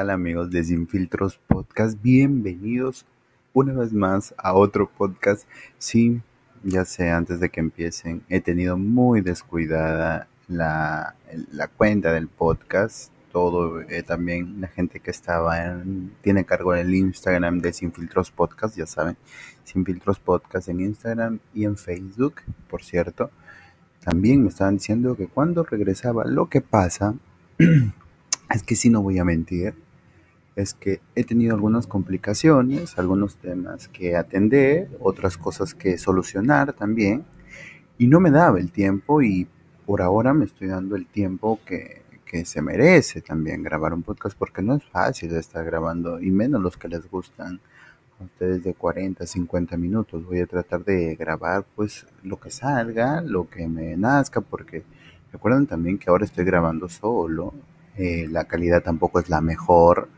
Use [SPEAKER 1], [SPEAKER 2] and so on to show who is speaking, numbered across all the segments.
[SPEAKER 1] ¿Qué tal amigos de Sin Filtros Podcast? Bienvenidos una vez más a otro podcast. Sí, ya sé, antes de que empiecen, he tenido muy descuidada la, la cuenta del podcast. Todo, eh, también la gente que estaba en, tiene cargo el Instagram de Sin Podcast, ya saben, Sin Filtros Podcast en Instagram y en Facebook, por cierto. También me estaban diciendo que cuando regresaba, lo que pasa es que si no voy a mentir, es que he tenido algunas complicaciones, algunos temas que atender, otras cosas que solucionar también, y no me daba el tiempo y por ahora me estoy dando el tiempo que, que se merece también grabar un podcast porque no es fácil estar grabando y menos los que les gustan a ustedes de 40, 50 minutos. Voy a tratar de grabar pues lo que salga, lo que me nazca porque recuerden también que ahora estoy grabando solo eh, la calidad tampoco es la mejor.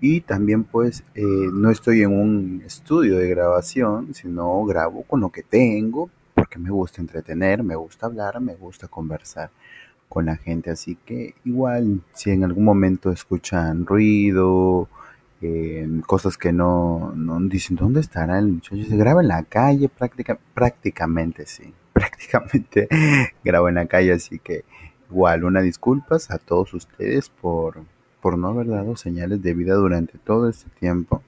[SPEAKER 1] Y también pues eh, no estoy en un estudio de grabación, sino grabo con lo que tengo, porque me gusta entretener, me gusta hablar, me gusta conversar con la gente. Así que igual si en algún momento escuchan ruido, eh, cosas que no, no, dicen, ¿dónde estará el muchacho? Se graba en la calle práctica, prácticamente, sí. Prácticamente grabo en la calle, así que Igual, una disculpas a todos ustedes por, por no haber dado señales de vida durante todo este tiempo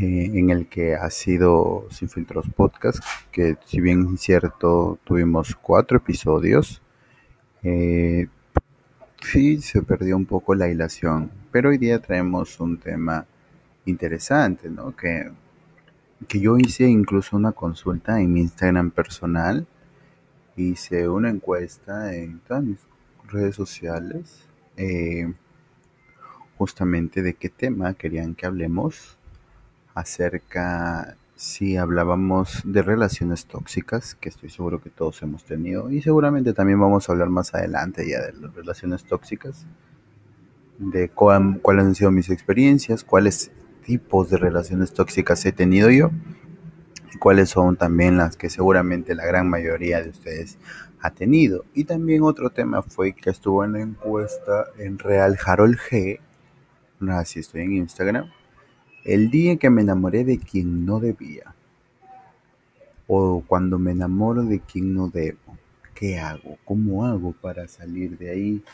[SPEAKER 1] eh, en el que ha sido Sin Filtros Podcast, que si bien es cierto tuvimos cuatro episodios, eh, sí se perdió un poco la hilación, pero hoy día traemos un tema interesante, ¿no? Que, que yo hice incluso una consulta en mi Instagram personal hice una encuesta en todas mis redes sociales eh, justamente de qué tema querían que hablemos acerca si hablábamos de relaciones tóxicas, que estoy seguro que todos hemos tenido, y seguramente también vamos a hablar más adelante ya de las relaciones tóxicas, de cuáles han sido mis experiencias, cuáles tipos de relaciones tóxicas he tenido yo cuáles son también las que seguramente la gran mayoría de ustedes ha tenido. Y también otro tema fue que estuvo en la encuesta en Real Harold G, así estoy en Instagram, el día en que me enamoré de quien no debía. O cuando me enamoro de quien no debo. ¿Qué hago? ¿Cómo hago para salir de ahí?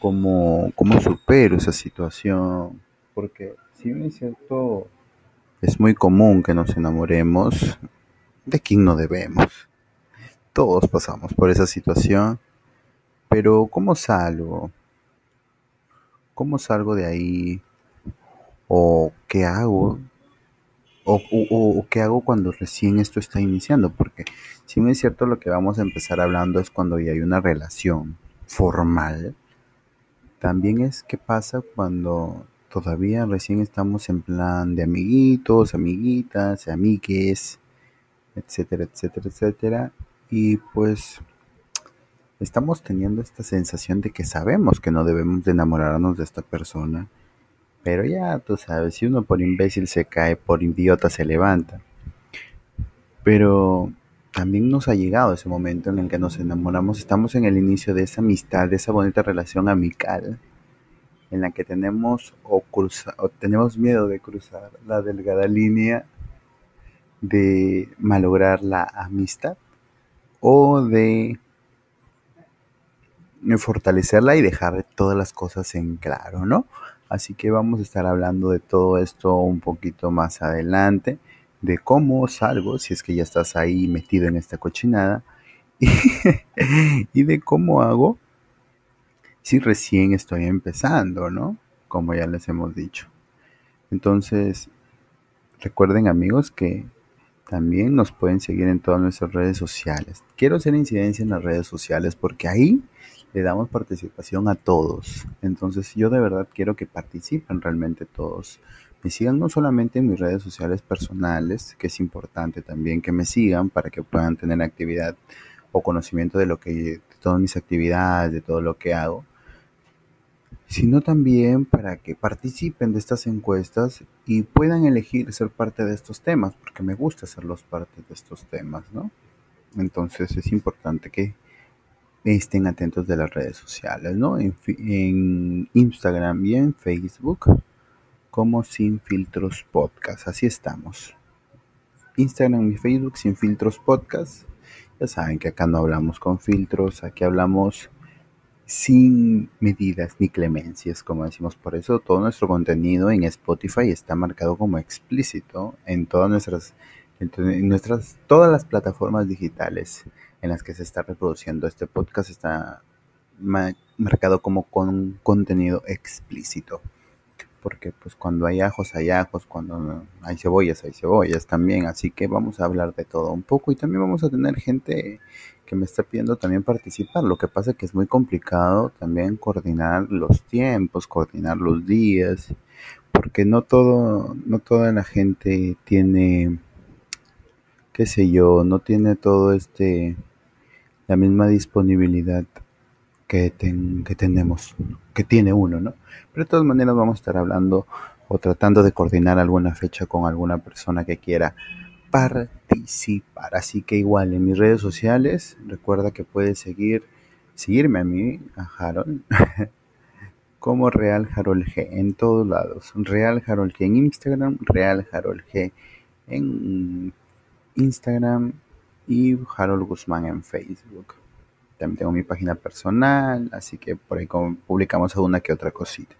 [SPEAKER 1] ¿Cómo, cómo supero esa situación? Porque si bien es cierto, es muy común que nos enamoremos de quien no debemos. Todos pasamos por esa situación, pero ¿cómo salgo? ¿Cómo salgo de ahí? ¿O qué hago? O, qué hago cuando recién esto está iniciando? Porque si no es cierto lo que vamos a empezar hablando es cuando ya hay una relación formal. También es qué pasa cuando todavía recién estamos en plan de amiguitos, amiguitas, amigues, etcétera, etcétera, etcétera. Y pues estamos teniendo esta sensación de que sabemos que no debemos de enamorarnos de esta persona. Pero ya tú sabes, si uno por imbécil se cae, por idiota se levanta. Pero también nos ha llegado ese momento en el que nos enamoramos. Estamos en el inicio de esa amistad, de esa bonita relación amical en la que tenemos o, o tenemos miedo de cruzar la delgada línea de malograr la amistad o de fortalecerla y dejar todas las cosas en claro, ¿no? Así que vamos a estar hablando de todo esto un poquito más adelante, de cómo salgo, si es que ya estás ahí metido en esta cochinada, y de cómo hago si recién estoy empezando, ¿no? Como ya les hemos dicho. Entonces, recuerden amigos que también nos pueden seguir en todas nuestras redes sociales. Quiero hacer incidencia en las redes sociales porque ahí le damos participación a todos. Entonces yo de verdad quiero que participen realmente todos. Me sigan no solamente en mis redes sociales personales, que es importante también que me sigan para que puedan tener actividad o conocimiento de lo que de todas mis actividades, de todo lo que hago, sino también para que participen de estas encuestas y puedan elegir ser parte de estos temas, porque me gusta serlos parte de estos temas, ¿no? Entonces es importante que estén atentos de las redes sociales, ¿no? En, en Instagram y en Facebook como Sin Filtros Podcast. Así estamos. Instagram y Facebook Sin Filtros Podcast. Ya saben que acá no hablamos con filtros, aquí hablamos sin medidas ni clemencias, como decimos. Por eso todo nuestro contenido en Spotify está marcado como explícito en todas nuestras, en nuestras, todas las plataformas digitales en las que se está reproduciendo este podcast está marcado como con contenido explícito porque pues cuando hay ajos hay ajos, cuando hay cebollas hay cebollas también, así que vamos a hablar de todo un poco y también vamos a tener gente que me está pidiendo también participar, lo que pasa que es muy complicado también coordinar los tiempos, coordinar los días, porque no todo, no toda la gente tiene, qué sé yo, no tiene todo este, la misma disponibilidad que, que tenemos, que tiene uno, ¿no? Pero de todas maneras vamos a estar hablando o tratando de coordinar alguna fecha con alguna persona que quiera participar. Así que igual en mis redes sociales, recuerda que puedes seguir, seguirme a mí, a Harold, como Real Harold G en todos lados. Real Harold G en Instagram, Real Harold G en Instagram y Harold Guzmán en Facebook. También tengo mi página personal, así que por ahí publicamos alguna que otra cosita.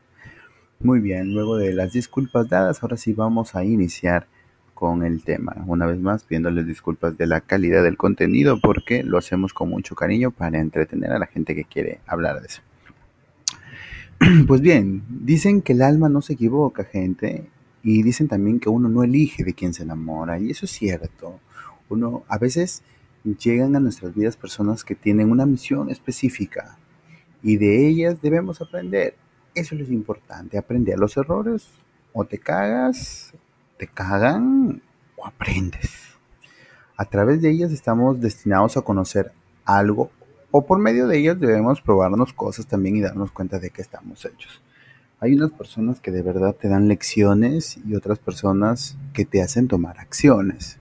[SPEAKER 1] Muy bien, luego de las disculpas dadas, ahora sí vamos a iniciar con el tema. Una vez más, pidiéndoles disculpas de la calidad del contenido porque lo hacemos con mucho cariño para entretener a la gente que quiere hablar de eso. Pues bien, dicen que el alma no se equivoca, gente, y dicen también que uno no elige de quién se enamora, y eso es cierto. Uno a veces llegan a nuestras vidas personas que tienen una misión específica y de ellas debemos aprender. Eso es importante, aprender los errores. O te cagas, te cagan o aprendes. A través de ellas estamos destinados a conocer algo o por medio de ellas debemos probarnos cosas también y darnos cuenta de que estamos hechos. Hay unas personas que de verdad te dan lecciones y otras personas que te hacen tomar acciones,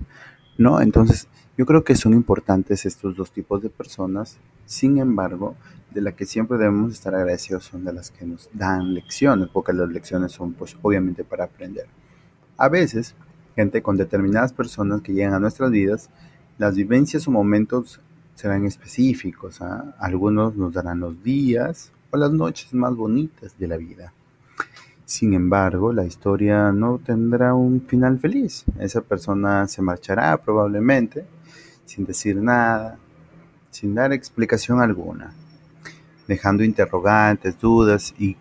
[SPEAKER 1] ¿no? Entonces, yo creo que son importantes estos dos tipos de personas, sin embargo, de las que siempre debemos estar agradecidos son de las que nos dan lecciones, porque las lecciones son pues obviamente para aprender. A veces, gente con determinadas personas que llegan a nuestras vidas, las vivencias o momentos serán específicos, ¿ah? algunos nos darán los días o las noches más bonitas de la vida. Sin embargo, la historia no tendrá un final feliz. Esa persona se marchará probablemente sin decir nada, sin dar explicación alguna, dejando interrogantes, dudas y,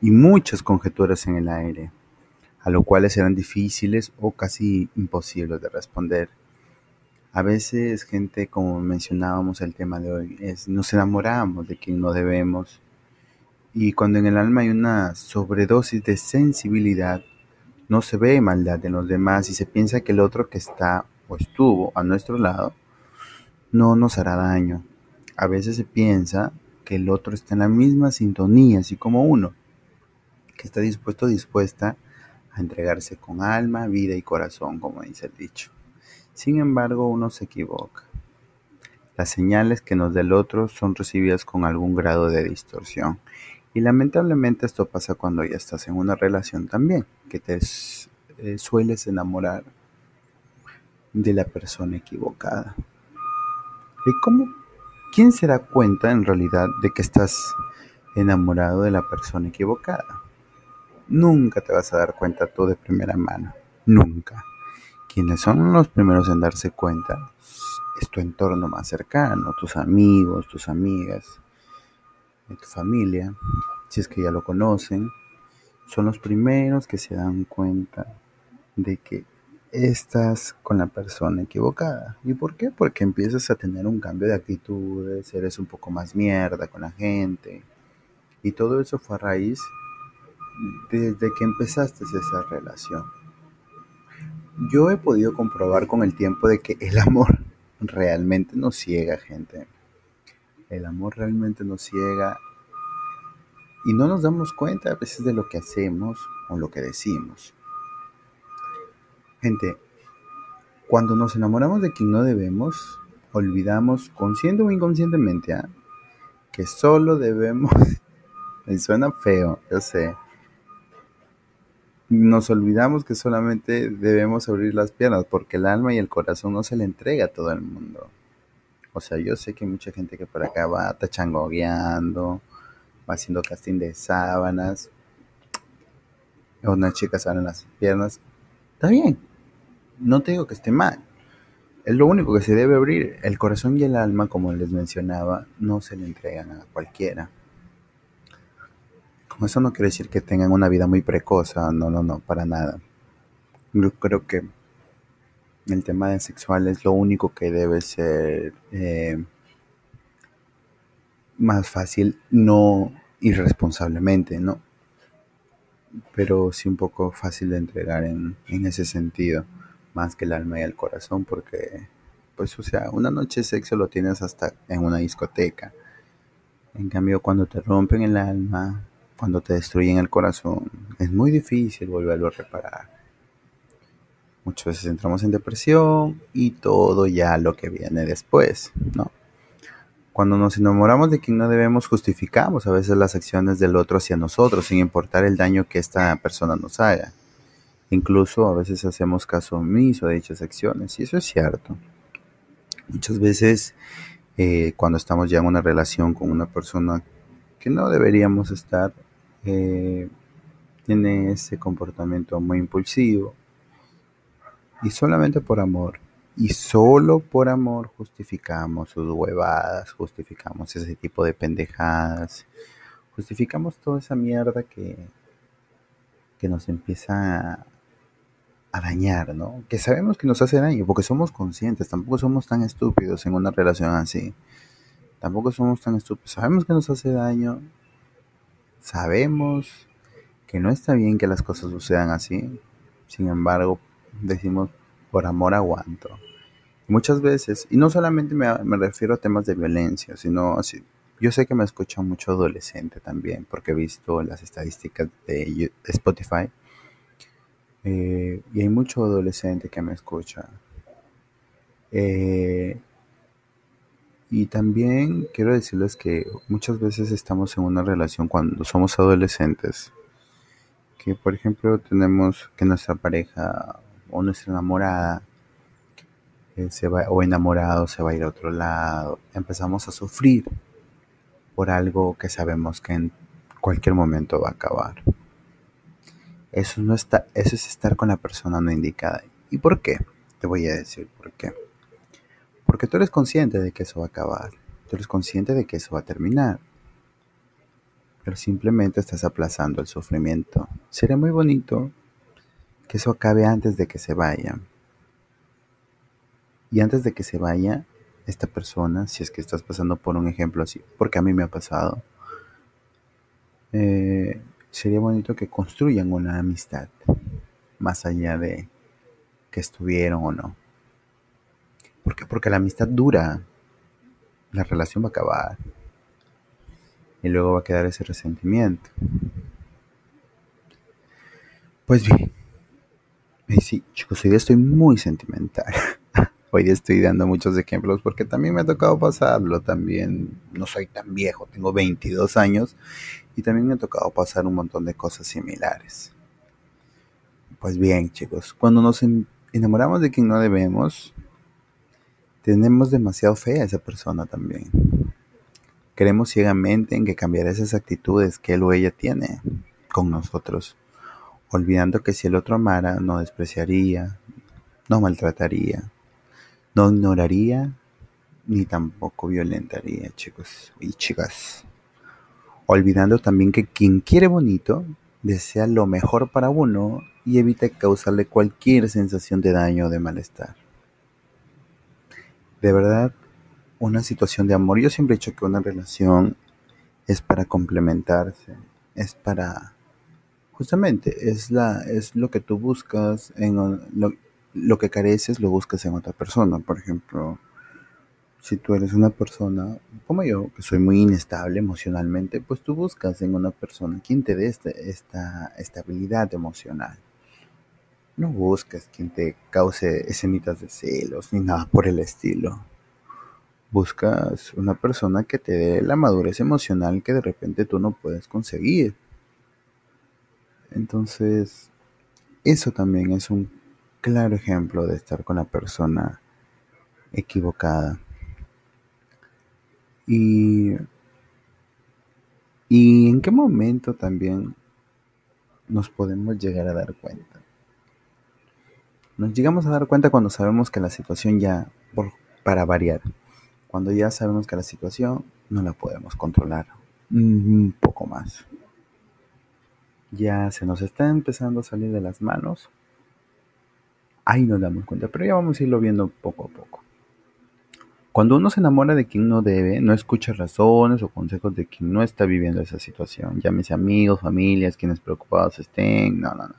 [SPEAKER 1] muchas conjeturas en el aire, a lo cuales eran difíciles o casi imposibles de responder. A veces, gente, como mencionábamos el tema de hoy, es nos enamoramos de quien no debemos. Y cuando en el alma hay una sobredosis de sensibilidad, no se ve maldad en los demás y se piensa que el otro que está o estuvo a nuestro lado no nos hará daño. A veces se piensa que el otro está en la misma sintonía, así como uno, que está dispuesto dispuesta a entregarse con alma, vida y corazón, como dice el dicho. Sin embargo, uno se equivoca. Las señales que nos da el otro son recibidas con algún grado de distorsión. Y lamentablemente esto pasa cuando ya estás en una relación también, que te eh, sueles enamorar de la persona equivocada. ¿Y cómo? ¿Quién se da cuenta en realidad de que estás enamorado de la persona equivocada? Nunca te vas a dar cuenta tú de primera mano. Nunca. Quienes son los primeros en darse cuenta es tu entorno más cercano, tus amigos, tus amigas, tu familia, si es que ya lo conocen, son los primeros que se dan cuenta de que estás con la persona equivocada. ¿Y por qué? Porque empiezas a tener un cambio de actitudes, eres un poco más mierda con la gente. Y todo eso fue a raíz desde que empezaste esa relación. Yo he podido comprobar con el tiempo de que el amor realmente nos ciega, gente. El amor realmente nos ciega y no nos damos cuenta a veces de lo que hacemos o lo que decimos. Gente, cuando nos enamoramos de quien no debemos, olvidamos consciente o inconscientemente ¿ah? que solo debemos, me suena feo, yo sé, nos olvidamos que solamente debemos abrir las piernas porque el alma y el corazón no se le entrega a todo el mundo. O sea, yo sé que hay mucha gente que por acá va tachangogueando, va haciendo casting de sábanas, unas chicas abren las piernas. Está bien, no te digo que esté mal. Es lo único que se debe abrir. El corazón y el alma, como les mencionaba, no se le entregan a cualquiera. Eso no quiere decir que tengan una vida muy precoza, no, no, no, para nada. Yo creo que el tema de sexual es lo único que debe ser eh, más fácil, no irresponsablemente, ¿no? Pero sí un poco fácil de entregar en, en ese sentido, más que el alma y el corazón, porque, pues, o sea, una noche de sexo lo tienes hasta en una discoteca. En cambio, cuando te rompen el alma, cuando te destruyen el corazón, es muy difícil volverlo a reparar. Muchas veces entramos en depresión y todo ya lo que viene después, ¿no? Cuando nos enamoramos de quien no debemos, justificamos a veces las acciones del otro hacia nosotros, sin importar el daño que esta persona nos haga. Incluso a veces hacemos caso omiso de dichas acciones, y eso es cierto. Muchas veces, eh, cuando estamos ya en una relación con una persona que no deberíamos estar, eh, tiene ese comportamiento muy impulsivo y solamente por amor y solo por amor justificamos sus huevadas, justificamos ese tipo de pendejadas, justificamos toda esa mierda que, que nos empieza a, dañar, ¿no? Que sabemos que nos hace daño porque somos conscientes, tampoco somos tan estúpidos en una relación así. Tampoco somos tan estúpidos, sabemos que nos hace daño Sabemos que no está bien que las cosas sucedan así, sin embargo, decimos, por amor aguanto. muchas veces, y no solamente me, refiero a temas de violencia, sino así, yo sé que me escucha mucho adolescente también, porque he visto las estadísticas de Spotify, eh, y hay mucho adolescente que me escucha. Eh, y también quiero decirles que muchas veces estamos en una relación cuando somos adolescentes, que por ejemplo tenemos que nuestra pareja o nuestra enamorada eh, se va, o enamorado se va a ir a otro lado, empezamos a sufrir por algo que sabemos que en cualquier momento va a acabar. Eso, no está, eso es estar con la persona no indicada. ¿Y por qué? Te voy a decir por qué. Porque tú eres consciente de que eso va a acabar. Tú eres consciente de que eso va a terminar. Pero simplemente estás aplazando el sufrimiento. Sería muy bonito que eso acabe antes de que se vaya. Y antes de que se vaya esta persona, si es que estás pasando por un ejemplo así, porque a mí me ha pasado, eh, sería bonito que construyan una amistad, más allá de que estuvieron o no. ¿Por qué? Porque la amistad dura. La relación va a acabar. Y luego va a quedar ese resentimiento. Pues bien. Sí, chicos, hoy día estoy muy sentimental. hoy día estoy dando muchos ejemplos porque también me ha tocado pasarlo. También no soy tan viejo, tengo 22 años. Y también me ha tocado pasar un montón de cosas similares. Pues bien, chicos, cuando nos enamoramos de quien no debemos, tenemos demasiado fe a esa persona también. Creemos ciegamente en que cambiará esas actitudes que él o ella tiene con nosotros, olvidando que si el otro amara, no despreciaría, no maltrataría, no ignoraría, ni tampoco violentaría, chicos y chicas. Olvidando también que quien quiere bonito desea lo mejor para uno y evita causarle cualquier sensación de daño o de malestar de verdad una situación de amor. Yo siempre he dicho que una relación es para complementarse, es para justamente es la es lo que tú buscas en lo, lo que careces lo buscas en otra persona. Por ejemplo, si tú eres una persona como yo, que soy muy inestable emocionalmente, pues tú buscas en una persona quien te dé este, esta estabilidad emocional. No busques quien te cause escenitas de celos ni nada por el estilo. buscas una persona que te dé la madurez emocional que de repente tú no puedes conseguir. Entonces, eso también es un claro ejemplo de estar con la persona equivocada. Y, y en qué momento también nos podemos llegar a dar cuenta. Nos llegamos a dar cuenta cuando sabemos que la situación ya, por, para variar, cuando ya sabemos que la situación no la podemos controlar un poco más. Ya se nos está empezando a salir de las manos. Ahí nos damos cuenta, pero ya vamos a irlo viendo poco a poco. Cuando uno se enamora de quien no debe, no escucha razones o consejos de quien no está viviendo esa situación. Llámese amigos, familias, quienes preocupados estén. No, no, no.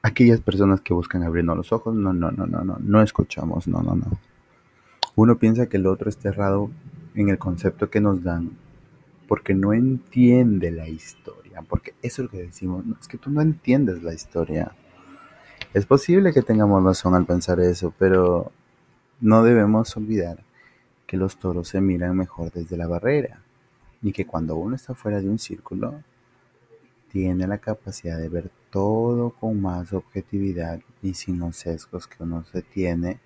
[SPEAKER 1] Aquellas personas que buscan abrirnos los ojos, no, no, no, no, no. No escuchamos, no, no, no. Uno piensa que el otro está errado en el concepto que nos dan porque no entiende la historia. Porque eso es lo que decimos. es que tú no entiendes la historia. Es posible que tengamos razón al pensar eso, pero no debemos olvidar que los toros se miran mejor desde la barrera y que cuando uno está fuera de un círculo tiene la capacidad de ver todo con más objetividad y sin los sesgos que uno se tiene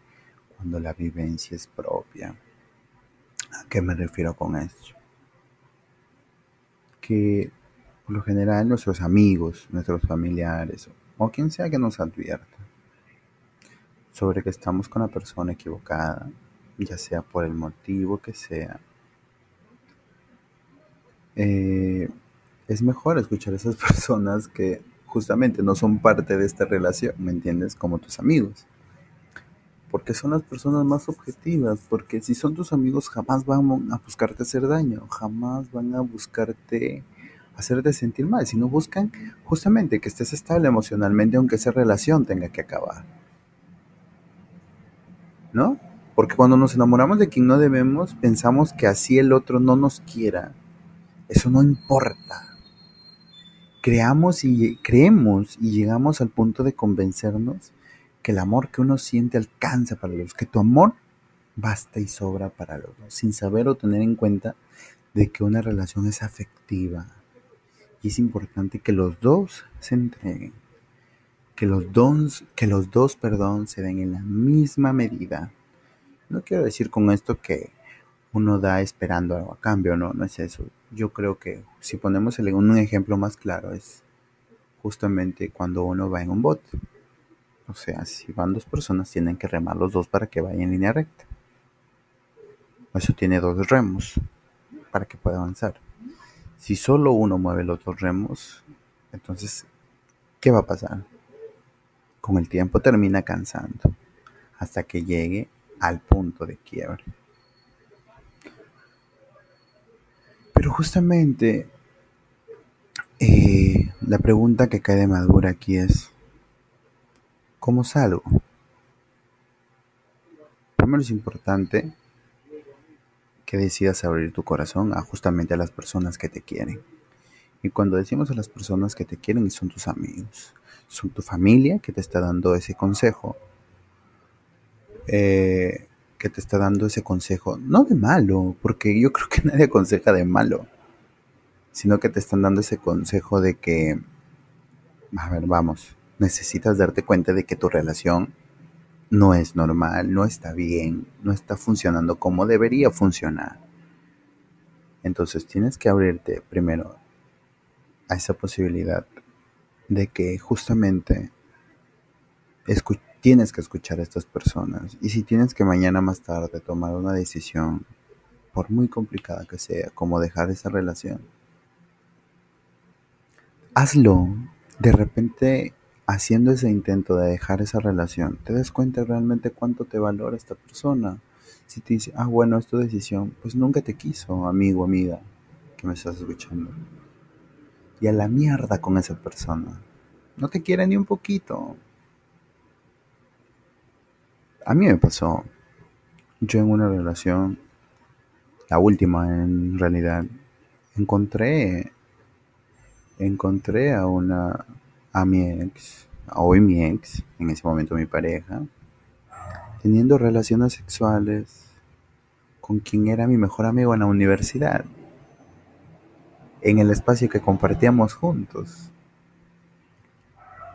[SPEAKER 1] cuando la vivencia es propia. ¿A qué me refiero con esto? Que por lo general nuestros amigos, nuestros familiares o quien sea que nos advierta sobre que estamos con la persona equivocada, ya sea por el motivo que sea. Eh, es mejor escuchar a esas personas que justamente no son parte de esta relación, ¿me entiendes? Como tus amigos. Porque son las personas más objetivas, porque si son tus amigos jamás van a buscarte hacer daño, jamás van a buscarte hacerte sentir mal, Si no buscan justamente que estés estable emocionalmente aunque esa relación tenga que acabar. ¿no? Porque cuando nos enamoramos de quien no debemos, pensamos que así el otro no nos quiera. Eso no importa. Creamos y creemos y llegamos al punto de convencernos que el amor que uno siente alcanza para los, que tu amor basta y sobra para los dos, sin saber o tener en cuenta de que una relación es afectiva. Es importante que los dos se entreguen que los, dons, que los dos perdón, se den en la misma medida. No quiero decir con esto que uno da esperando algo a cambio, no, no es eso. Yo creo que si ponemos un ejemplo más claro es justamente cuando uno va en un bote. O sea, si van dos personas, tienen que remar los dos para que vayan en línea recta. Eso tiene dos remos para que pueda avanzar. Si solo uno mueve los dos remos, entonces, ¿qué va a pasar? con el tiempo termina cansando, hasta que llegue al punto de quiebre. Pero justamente eh, la pregunta que cae de madura aquí es, ¿cómo salgo? Primero es importante que decidas abrir tu corazón a justamente a las personas que te quieren. Y cuando decimos a las personas que te quieren, son tus amigos, son tu familia que te está dando ese consejo. Eh, que te está dando ese consejo, no de malo, porque yo creo que nadie aconseja de malo, sino que te están dando ese consejo de que, a ver, vamos, necesitas darte cuenta de que tu relación no es normal, no está bien, no está funcionando como debería funcionar. Entonces tienes que abrirte primero a esa posibilidad de que justamente tienes que escuchar a estas personas. Y si tienes que mañana más tarde tomar una decisión, por muy complicada que sea, como dejar esa relación, hazlo. De repente, haciendo ese intento de dejar esa relación, te das cuenta realmente cuánto te valora esta persona. Si te dice, ah, bueno, es tu decisión, pues nunca te quiso, amigo, amiga, que me estás escuchando y a la mierda con esa persona. No te quiere ni un poquito. A mí me pasó. Yo en una relación, la última en realidad, encontré encontré a una a mi ex, hoy mi ex, en ese momento mi pareja, teniendo relaciones sexuales con quien era mi mejor amigo en la universidad, en el espacio que compartíamos juntos.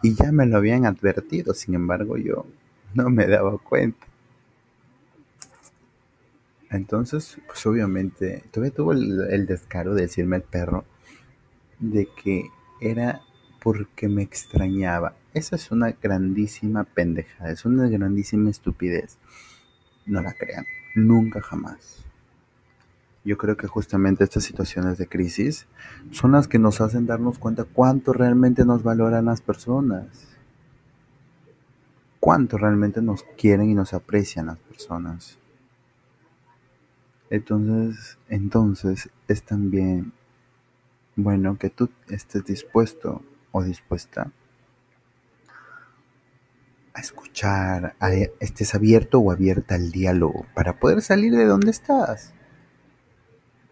[SPEAKER 1] Y ya me lo habían advertido, sin embargo yo no me daba cuenta. Entonces, pues obviamente, todavía tuvo el, descaro de decirme el perro de que era porque me extrañaba. Esa es una grandísima pendejada, es una grandísima estupidez. No la crean, nunca jamás. Yo creo que justamente estas situaciones de crisis son las que nos hacen darnos cuenta cuánto realmente nos valoran las personas. Cuánto realmente nos quieren y nos aprecian las personas. Entonces, entonces es también bueno que tú estés dispuesto o dispuesta a escuchar, a, estés abierto o abierta al diálogo para poder salir de donde estás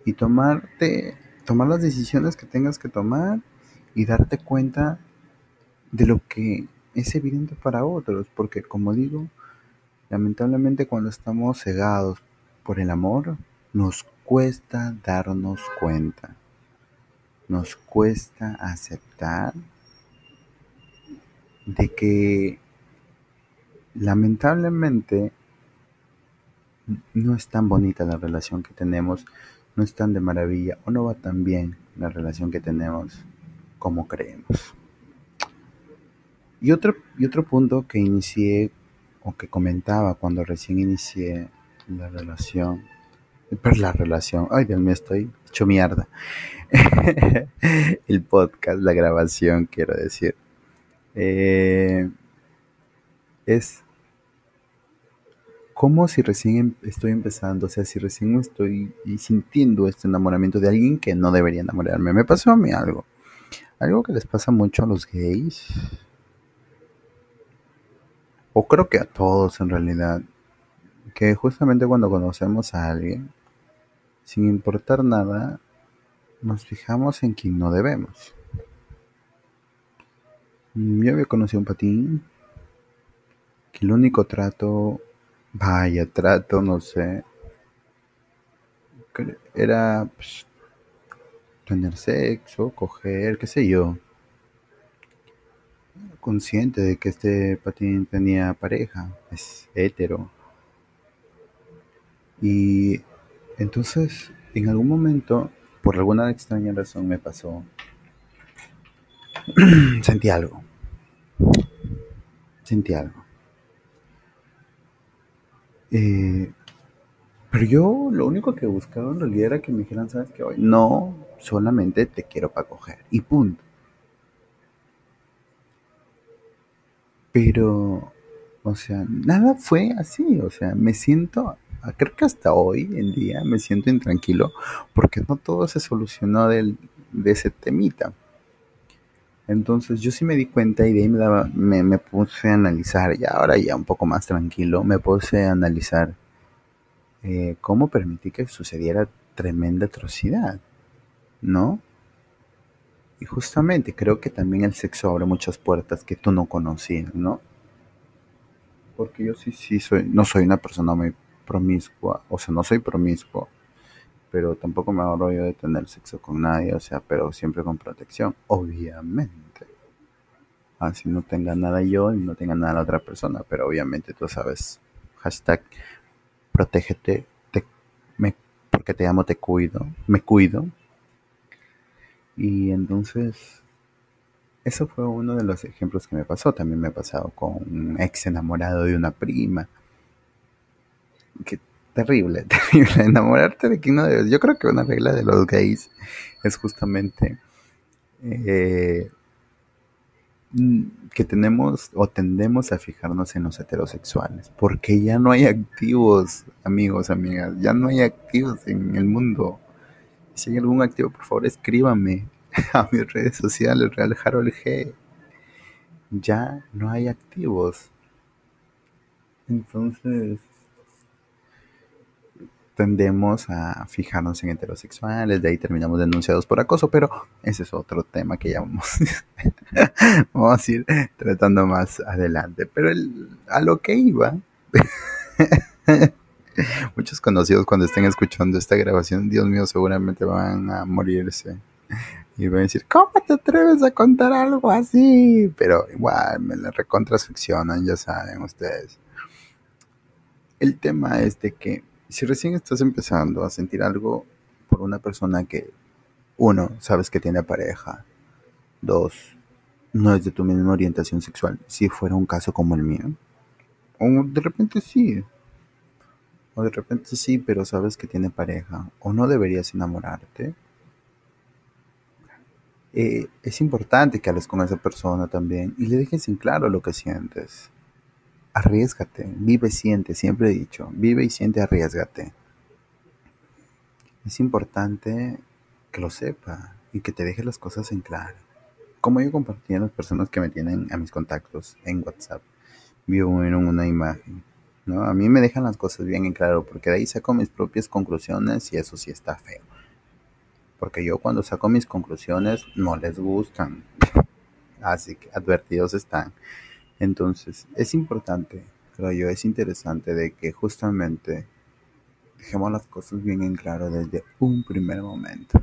[SPEAKER 1] y tomarte, tomar las decisiones que tengas que tomar y darte cuenta de lo que es evidente para otros, porque como digo, lamentablemente cuando estamos cegados por el amor, nos cuesta darnos cuenta, nos cuesta aceptar de que lamentablemente no es tan bonita la relación que tenemos, no es tan de maravilla o no va tan bien la relación que tenemos como creemos. Y otro, y otro punto que inicié o que comentaba cuando recién inicié la relación por la relación. Ay, Dios mío, estoy hecho mierda. el podcast, la grabación, quiero decir. Eh, es como si recién em, estoy empezando, o sea, si recién estoy sintiendo este enamoramiento de alguien que no debería enamorarme. Me pasó a mí algo. Algo que les pasa mucho a los gays. O creo que a todos en realidad. Que justamente cuando conocemos a alguien, sin importar nada, nos fijamos en quien no debemos. Yo había conocido un patín que el único trato, vaya trato, no sé, era pues, tener sexo, coger, qué sé yo. Consciente de que este patín tenía pareja, es hetero. Y entonces, en algún momento, por alguna extraña razón me pasó, sentí algo. Sentí algo. Eh, pero yo lo único que buscaba en realidad era que me dijeran, ¿sabes qué? Hoy no, solamente te quiero para coger. Y punto. Pero, o sea, nada fue así. O sea, me siento creo que hasta hoy en día me siento intranquilo porque no todo se solucionó de ese temita. Entonces yo sí me di cuenta y de ahí me, me, puse a analizar, y ahora ya un poco más tranquilo, me puse a analizar eh, cómo permití que sucediera tremenda atrocidad, ¿no? Y justamente creo que también el sexo abre muchas puertas que tú no conocías, ¿no? Porque yo sí, sí soy, no soy una persona muy promiscua, o sea, no soy promiscuo, pero tampoco me ahorro yo de tener sexo con nadie, o sea, pero siempre con protección, obviamente. Así no tenga nada yo y no tenga nada la otra persona, pero obviamente tú sabes, hashtag protégete, me, porque te amo, te cuido, me cuido. Y entonces, eso fue uno de los ejemplos que me pasó. También me ha pasado con un ex enamorado de una prima Qué terrible, terrible. Enamorarte de quien no debes. Yo creo que una regla de los gays es justamente eh, que tenemos o tendemos a fijarnos en los heterosexuales, porque ya no hay activos, amigos, amigas, ya no hay activos en el mundo. Si hay algún activo, por favor, escríbame a mis redes sociales, Real Harold G. Ya no hay activos. Entonces, tendemos a fijarnos en heterosexuales, de ahí terminamos denunciados por acoso, pero ese es otro tema que ya vamos, vamos a ir tratando más adelante. Pero a lo que iba Muchos conocidos cuando estén escuchando esta grabación, Dios mío, seguramente van a morirse. Y van a decir, ¿cómo te atreves a contar algo así? Pero igual, me la recontraseccionan, ya saben ustedes. El tema es de que si recién estás empezando a sentir algo por una persona que, uno, sabes que tiene pareja, dos, no es de tu misma orientación sexual, si fuera un caso como el mío, o de repente sí, o de repente sí, pero sabes que tiene pareja, o no deberías enamorarte, eh, es importante que hables con esa persona también y le dejes en claro lo que sientes. Arriesgate, vive, siente, siempre he dicho, vive y siente, arriesgate. Es importante que lo sepa y que te deje las cosas en claro. Como yo compartí a las personas que me tienen a mis contactos en WhatsApp, vieron una imagen. ¿no? A mí me dejan las cosas bien en claro porque de ahí saco mis propias conclusiones y eso sí está feo. Porque yo cuando saco mis conclusiones no les gustan. Así que advertidos están. Entonces, es importante, creo yo, es interesante de que justamente dejemos las cosas bien en claro desde un primer momento.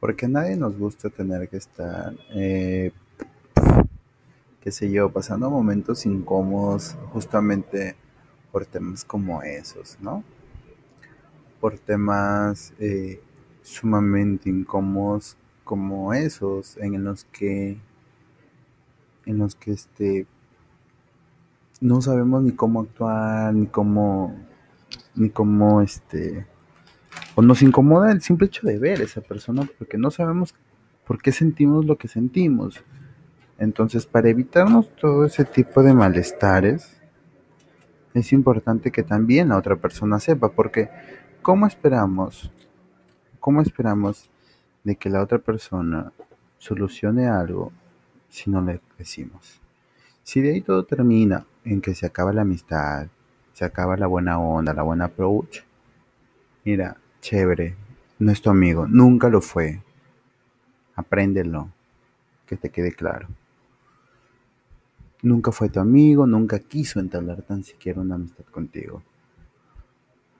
[SPEAKER 1] Porque a nadie nos gusta tener que estar, eh, qué sé yo, pasando momentos incómodos justamente por temas como esos, ¿no? Por temas eh, sumamente incómodos como esos en los que en los que este no sabemos ni cómo actuar ni cómo ni cómo este o nos incomoda el simple hecho de ver a esa persona porque no sabemos por qué sentimos lo que sentimos. Entonces para evitarnos todo ese tipo de malestares es importante que también la otra persona sepa porque cómo esperamos cómo esperamos de que la otra persona solucione algo si no le decimos. Si de ahí todo termina en que se acaba la amistad, se acaba la buena onda, la buena approach, mira, chévere, no es tu amigo, nunca lo fue. Apréndelo, que te quede claro. Nunca fue tu amigo, nunca quiso entablar tan siquiera una amistad contigo.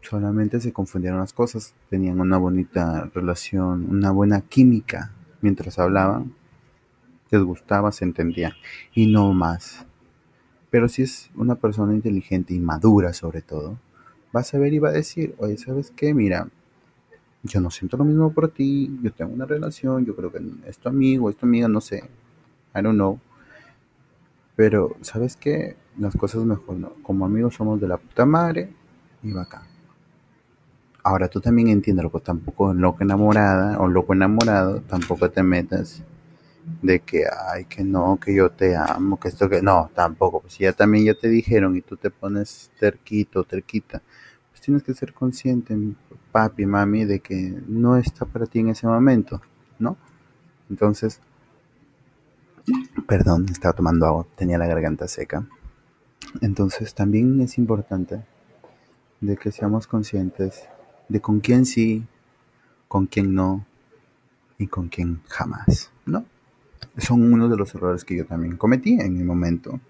[SPEAKER 1] Solamente se confundieron las cosas, tenían una bonita relación, una buena química mientras hablaban, les gustaba, se entendía, y no más. Pero si es una persona inteligente y madura sobre todo, vas a ver y va a decir, oye, ¿sabes qué? Mira, yo no siento lo mismo por ti, yo tengo una relación, yo creo que es tu amigo, es tu amiga, no sé, I don't know. Pero, ¿sabes qué? Las cosas mejor no. Como amigos somos de la puta madre y va acá. Ahora tú también entiendes, que tampoco loco enamorada o loco enamorado, tampoco te metas de que, ay, que no, que yo te amo, que esto, que no, tampoco, pues ya también ya te dijeron y tú te pones terquito, terquita, pues tienes que ser consciente, papi, mami, de que no está para ti en ese momento, ¿no? Entonces, perdón, estaba tomando agua, tenía la garganta seca. Entonces también es importante de que seamos conscientes de con quién sí, con quién no y con quién jamás, ¿no? Son uno de los errores que yo también cometí en mi momento.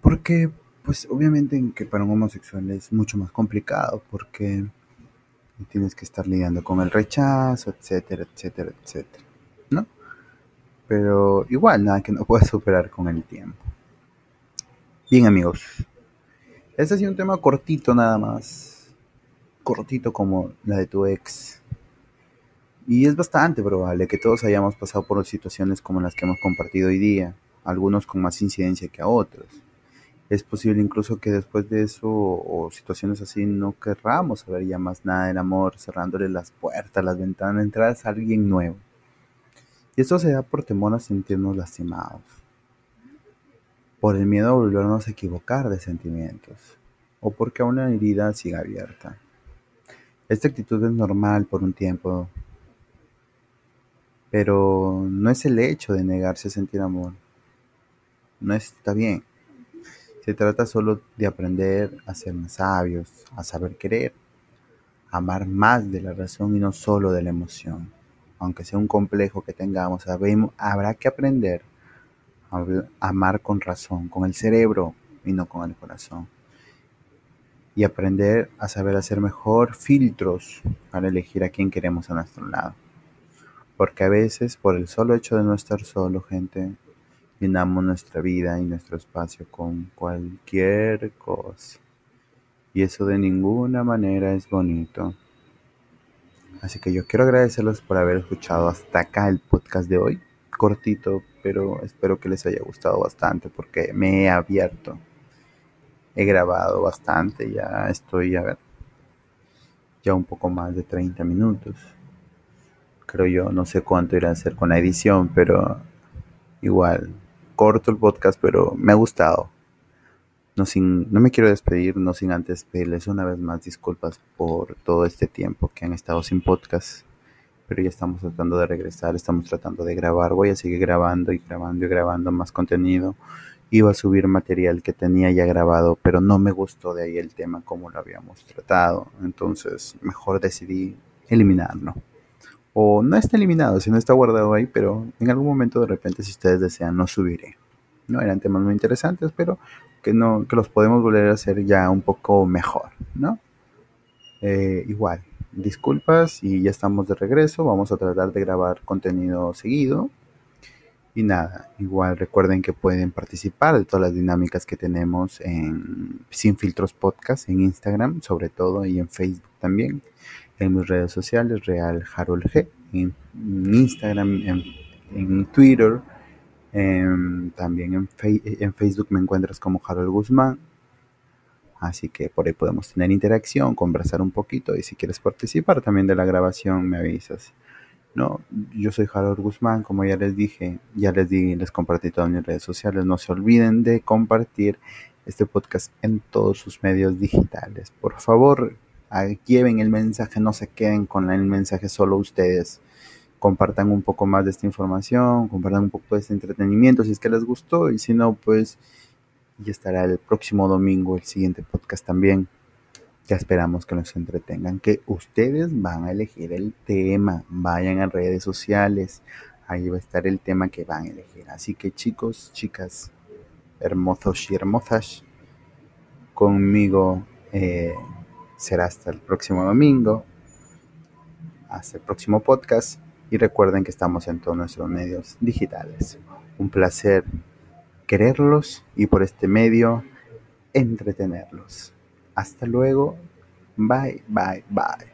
[SPEAKER 1] Porque, pues obviamente que para un homosexual es mucho más complicado porque tienes que estar lidiando con el rechazo, etcétera, etcétera, etcétera, ¿no? Pero igual, nada que no puedas superar con el tiempo. Bien amigos, este ha sido un tema cortito nada más, cortito como la de tu ex. Y es bastante probable que todos hayamos pasado por situaciones como las que hemos compartido hoy día, algunos con más incidencia que a otros. Es posible incluso que después de eso o situaciones así no querramos saber ya más nada del amor, cerrándole las puertas, las ventanas, entrar a alguien nuevo. Y esto se da por temor a sentirnos lastimados, por el miedo a volvernos a equivocar de sentimientos, o porque una herida siga abierta. Esta actitud es normal por un tiempo, pero no es el hecho de negarse a sentir amor. No está bien. Se trata solo de aprender a ser más sabios, a saber querer, amar más de la razón y no solo de la emoción. Aunque sea un complejo que tengamos, habrá que aprender a amar con razón, con el cerebro y no con el corazón. y aprender a saber hacer mejor filtros para elegir a quién queremos a nuestro lado. Porque a veces, por el solo hecho de no estar solo, gente, llenamos nuestra vida y nuestro espacio con cualquier cosa. Y eso de ninguna manera es bonito. Así que yo quiero agradecerles por haber escuchado hasta acá el podcast de hoy. Cortito, pero espero que les haya gustado bastante porque me he abierto. He grabado bastante, ya estoy, a ver, ya un poco más de 30 minutos. Creo yo, no sé cuánto irá a hacer con la edición, pero igual, corto el podcast, pero me ha gustado. No, sin, no me quiero despedir, no sin antes pedirles una vez más disculpas por todo este tiempo que han estado sin podcast. Pero ya estamos tratando de regresar, estamos tratando de grabar. Voy a seguir grabando y grabando y grabando más contenido. Iba a subir material que tenía ya grabado, pero no me gustó de ahí el tema como lo habíamos tratado. Entonces, mejor decidí eliminarlo. O no está eliminado, sino está guardado ahí, pero en algún momento de repente, si ustedes desean, lo subiré. No eran temas muy interesantes, pero que, no, que los podemos volver a hacer ya un poco mejor, ¿no? Eh, igual, disculpas y ya estamos de regreso. Vamos a tratar de grabar contenido seguido. Y nada, igual recuerden que pueden participar de todas las dinámicas que tenemos en Sin Filtros Podcast, en Instagram sobre todo y en Facebook también. En mis redes sociales, Real Harold G. En, Instagram, en, Twitter, Em, también en, en, Facebook me encuentras como Harold Guzmán. Así que por ahí podemos tener interacción, conversar un poquito y si quieres participar también de la grabación me avisas. No, yo soy Harold Guzmán, como ya les dije, ya les di, les compartí todas mis redes sociales. No se olviden de compartir este podcast en todos sus medios digitales. Por favor, lleven el mensaje, no se queden con el mensaje solo ustedes compartan un poco más de esta información, compartan un poco de este entretenimiento si es que les gustó y si no, pues ya estará el próximo domingo el siguiente podcast también. Ya esperamos que los entretengan, que ustedes van a elegir el tema, vayan a redes sociales, ahí va a estar el tema que van a elegir. Así que chicos, chicas, hermosos y hermosas, conmigo eh, será hasta el próximo domingo, hasta el próximo podcast y recuerden que estamos en todos nuestros medios digitales. Un placer quererlos y por este medio entretenerlos. Hasta luego. Bye, bye, bye.